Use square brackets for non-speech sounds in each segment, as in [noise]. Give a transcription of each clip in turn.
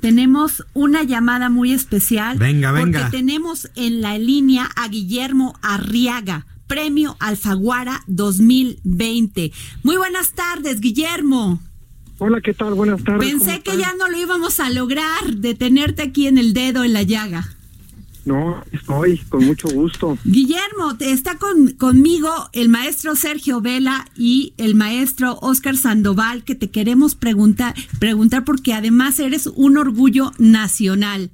Tenemos una llamada muy especial. Venga, venga. Porque tenemos en la línea a Guillermo Arriaga, Premio Alfaguara 2020. Muy buenas tardes, Guillermo. Hola, ¿qué tal? Buenas tardes. Pensé que ya no lo íbamos a lograr de tenerte aquí en el dedo en la llaga. No, estoy con mucho gusto. Guillermo, está con, conmigo el maestro Sergio Vela y el maestro Oscar Sandoval, que te queremos preguntar, preguntar porque además eres un orgullo nacional.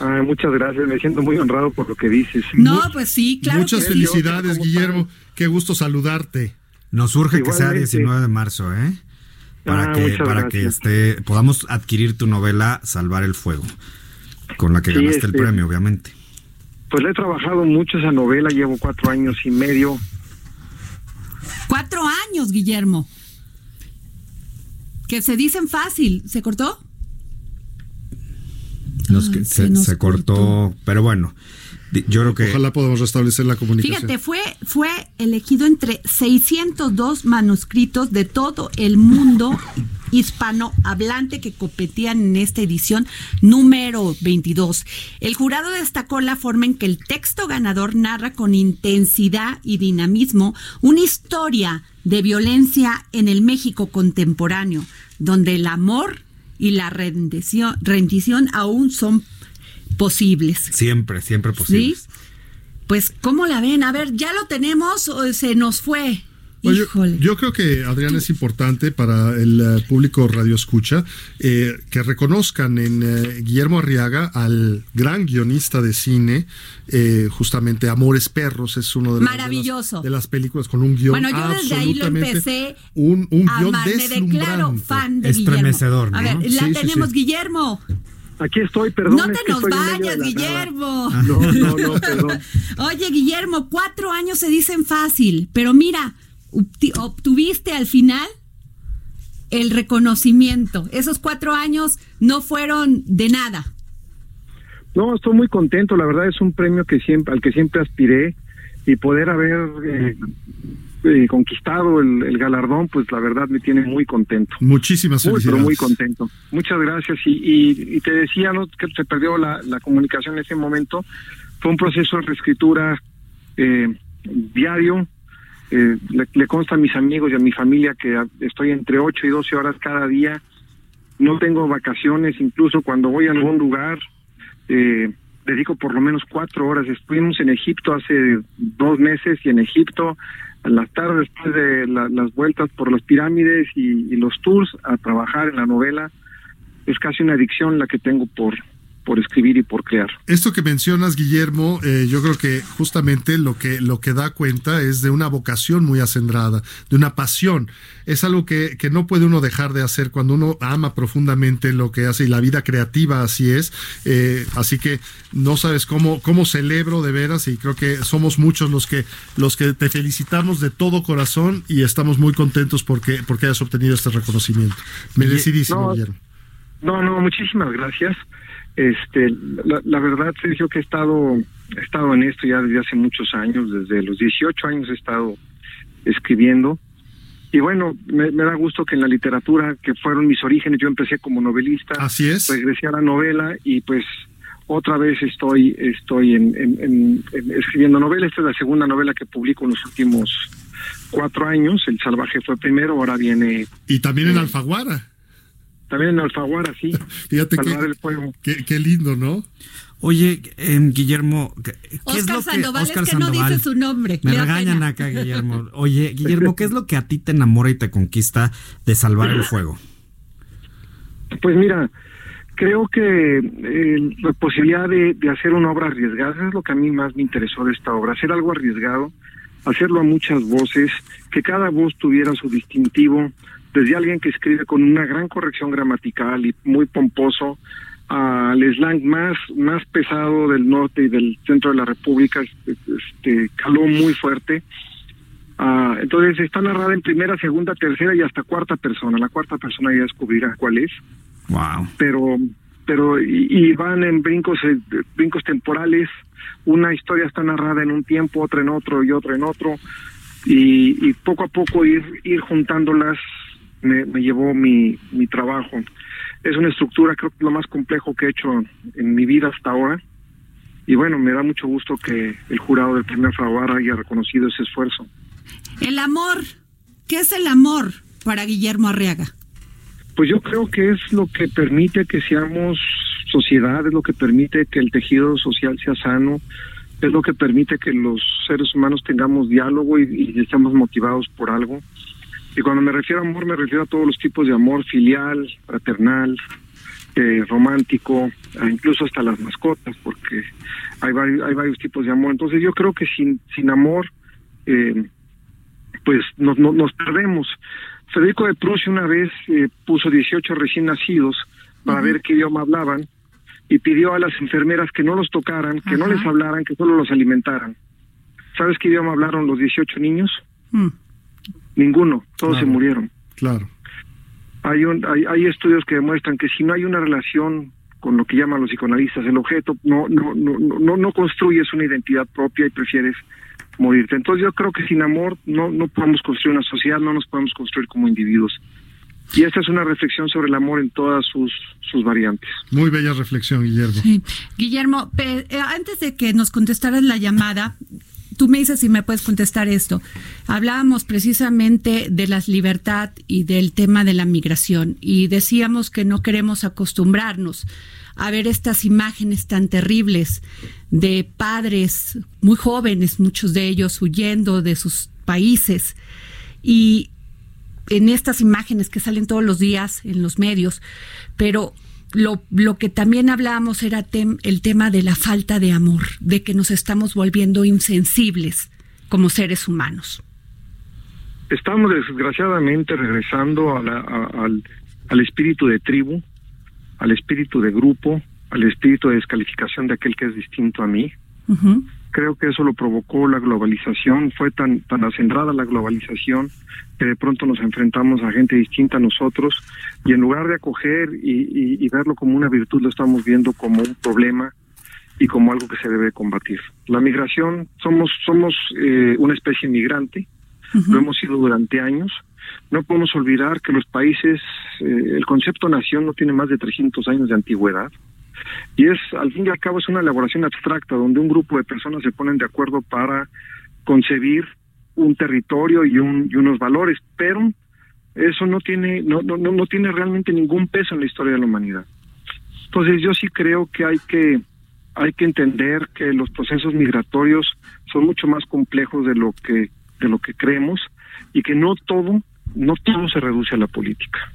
Ah, muchas gracias, me siento muy honrado por lo que dices. No, pues sí, claro. Muchas felicidades, Guillermo. Qué gusto saludarte. Nos urge que sea 19 de marzo, ¿eh? Para Ah, que para que esté podamos adquirir tu novela Salvar el fuego, con la que Sí, ganaste el este- premio, obviamente. Pues le he trabajado mucho esa novela, llevo cuatro años y medio. Cuatro años, Guillermo. Que se dicen fácil. ¿Se cortó? Nos- Ay, que se se, nos se cortó, cortó. pero bueno, yo creo que Ojalá podamos restablecer la comunicación. Fíjate, fue, fue elegido entre 602 manuscritos de todo el mundo hispanohablante que competían en esta edición número 22. El jurado destacó la forma en que el texto ganador narra con intensidad y dinamismo una historia de violencia en el México contemporáneo, donde el amor y la rendición, rendición aún son posibles. siempre, siempre posible. ¿Sí? Pues, ¿cómo la ven? A ver, ¿ya lo tenemos o se nos fue? Híjole. yo creo que Adrián es importante para el eh, público radio escucha eh, que reconozcan en eh, Guillermo Arriaga al gran guionista de cine, eh, justamente Amores Perros es uno de, los- de las- Maravilloso. de las películas con un guion Bueno, yo desde ahí lo absolutamente- empecé un, un a guion. Me declaro fan de Estremecedor, Guillermo. A ¿no? ver, la Sí, tenemos, sí. Guillermo. Aquí estoy, perdón. no es te que nos vayas, nada. Guillermo. [laughs] No, no, no, perdón. [laughs] Oye, Guillermo, cuatro años se dicen fácil, pero mira, obtuviste al final el reconocimiento. Esos cuatro años no fueron de nada. No, estoy muy contento, la verdad es un premio que siempre, al que siempre aspiré y poder haber eh, eh, conquistado el, el galardón, pues la verdad me tiene muy contento. Muchísimas Muy, pero felicidades. muy contento. Muchas gracias. Y, y, y te decía, ¿no? Que se perdió la, la comunicación en ese momento. Fue un proceso de reescritura eh, diario. Eh, le, le consta a mis amigos y a mi familia que a- estoy entre 8 y 12 horas cada día. No tengo vacaciones, incluso cuando voy a algún lugar, eh, dedico por lo menos cuatro horas. Estuvimos en Egipto hace dos meses y en Egipto en las tardes después de la- las vueltas por las pirámides y los tours a trabajar en la novela. Es casi una adicción la que tengo por, por escribir y por crear. Esto que mencionas, Guillermo, eh, yo creo que justamente lo que, lo que da cuenta es de una vocación muy acendrada, de una pasión. Es algo que, que no puede uno dejar de hacer cuando uno ama profundamente lo que hace y la vida creativa así es. Eh, así que no sabes cómo, cómo celebro de veras y creo que somos muchos los que, los que te felicitamos de todo corazón y estamos muy contentos porque, porque hayas obtenido este reconocimiento. Merecidísimo, No, Guillermo. No, no, muchísimas gracias. Este, la, la verdad, Sergio, que he estado, he estado en esto ya desde hace muchos años, desde los 18 años he estado escribiendo. Y bueno, me, me da gusto que en la literatura, que fueron mis orígenes, yo empecé como novelista, Así es. regresé a la novela y pues otra vez estoy estoy en, en- en- en escribiendo novela. Esta es la segunda novela que publico en los últimos cuatro años. El Salvaje fue primero, ahora viene Y también en Alfaguara. También en Alfaguara, sí. [laughs] Fíjate Salvar que, el fuego. qué, qué lindo, ¿no? Oye, em, Guillermo, ¿qué qué Oscar es lo que Sandoval, Oscar es que no Sandoval? dice su nombre. Me regañan pena. acá, Guillermo. Oye, Guillermo, ¿qué es lo que a ti te enamora y te conquista de salvar el fuego? Pues mira, creo que eh, la posibilidad de, de hacer una obra arriesgada es lo que a mí más me interesó de esta obra, hacer algo arriesgado, hacerlo a muchas voces, que cada voz tuviera su distintivo, desde alguien que escribe con una gran corrección gramatical y muy pomposo, al slang más, más pesado del norte y del centro de la República, este, caló muy fuerte. Ah, entonces está narrada en primera, segunda, tercera y hasta cuarta persona. La cuarta persona ya descubrirá cuál es. Wow. Pero, pero y, van en brincos, eh, brincos temporales. Una historia está narrada en un tiempo, otra en otro y otra en otro. Y, y poco a poco ir, ir juntándolas me, me llevó mi, mi trabajo. Es una estructura, creo que lo más complejo que he hecho en mi vida hasta ahora. Y bueno, me da mucho gusto que el jurado del primer Fraguar haya reconocido ese esfuerzo. El amor, ¿qué es el amor para Guillermo Arriaga? Pues yo creo que es lo que permite que seamos sociedad, es lo que permite que el tejido social sea sano, es lo que permite que los seres humanos tengamos diálogo y, y estemos motivados por algo. Y cuando me refiero a amor, me refiero a todos los tipos de amor, filial, fraternal, eh, romántico, incluso hasta las mascotas, porque hay varios, hay varios tipos de amor. Entonces yo creo que sin, sin amor, eh, pues nos, nos, perdemos. Federico de Prusia una vez eh, puso 18 recién nacidos para ver qué idioma hablaban y pidió a las enfermeras que no los tocaran, que no les hablaran, que solo los alimentaran. ¿Sabes qué idioma hablaron los 18 niños? Mm. Ninguno, todos se murieron. Claro. Hay, un, hay, hay estudios que demuestran que si no hay una relación con lo que llaman los psicoanalistas, el objeto no no no no no construyes una identidad propia y prefieres morirte. Entonces yo creo que sin amor no no podemos construir una sociedad, no nos podemos construir como individuos. Y esta es una reflexión sobre el amor en todas sus, sus variantes. Muy bella reflexión, Guillermo. Guillermo, eh, antes de que nos contestaras la llamada, tú me dices si me puedes contestar esto. Hablábamos precisamente de la libertad y del tema de la migración y decíamos que no queremos acostumbrarnos a ver estas imágenes tan terribles de padres muy jóvenes, muchos de ellos huyendo de sus países y en estas imágenes que salen todos los días en los medios, pero lo, lo que también hablábamos era el tema de la falta de amor, de que nos estamos volviendo insensibles como seres humanos. Estamos desgraciadamente regresando al, al espíritu de tribu, al espíritu de grupo, al espíritu de descalificación de aquel que es distinto a mí. Creo que eso lo provocó la globalización, fue tan, tan acendrada la globalización que de pronto nos enfrentamos a gente distinta a nosotros y en lugar de acoger y, verlo como una virtud, lo estamos viendo como un problema y como algo que se debe combatir. La migración, somos, somos eh, una especie migrante, lo hemos sido durante años. No podemos olvidar que los países, eh, el concepto nación no tiene más de 300 años de antigüedad. Y es, al fin y al cabo, es una elaboración abstracta donde un grupo de personas se ponen de acuerdo para concebir un territorio y, un, y unos valores, pero eso no tiene, no, no, no tiene realmente ningún peso en la historia de la humanidad. Entonces yo sí creo que hay que hay que entender que los procesos migratorios son mucho más complejos de lo que de lo que creemos y que no todo no todo se reduce a la política.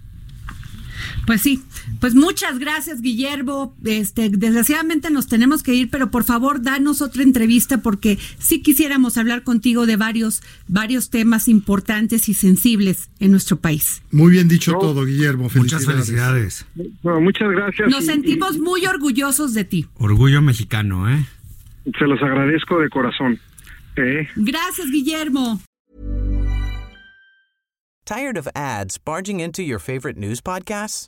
Pues sí, pues muchas gracias, Guillermo. Este, desgraciadamente nos tenemos que ir, pero por favor, danos otra entrevista porque sí quisiéramos hablar contigo de varios, varios temas importantes y sensibles en nuestro país. Muy bien dicho todo, Guillermo. Muchas felicidades. muchas gracias. Nos sentimos muy orgullosos de ti. Orgullo mexicano, ¿eh? Se los agradezco de corazón. ¿eh? Gracias, Guillermo. Tired of ads barging into your favorite news podcasts?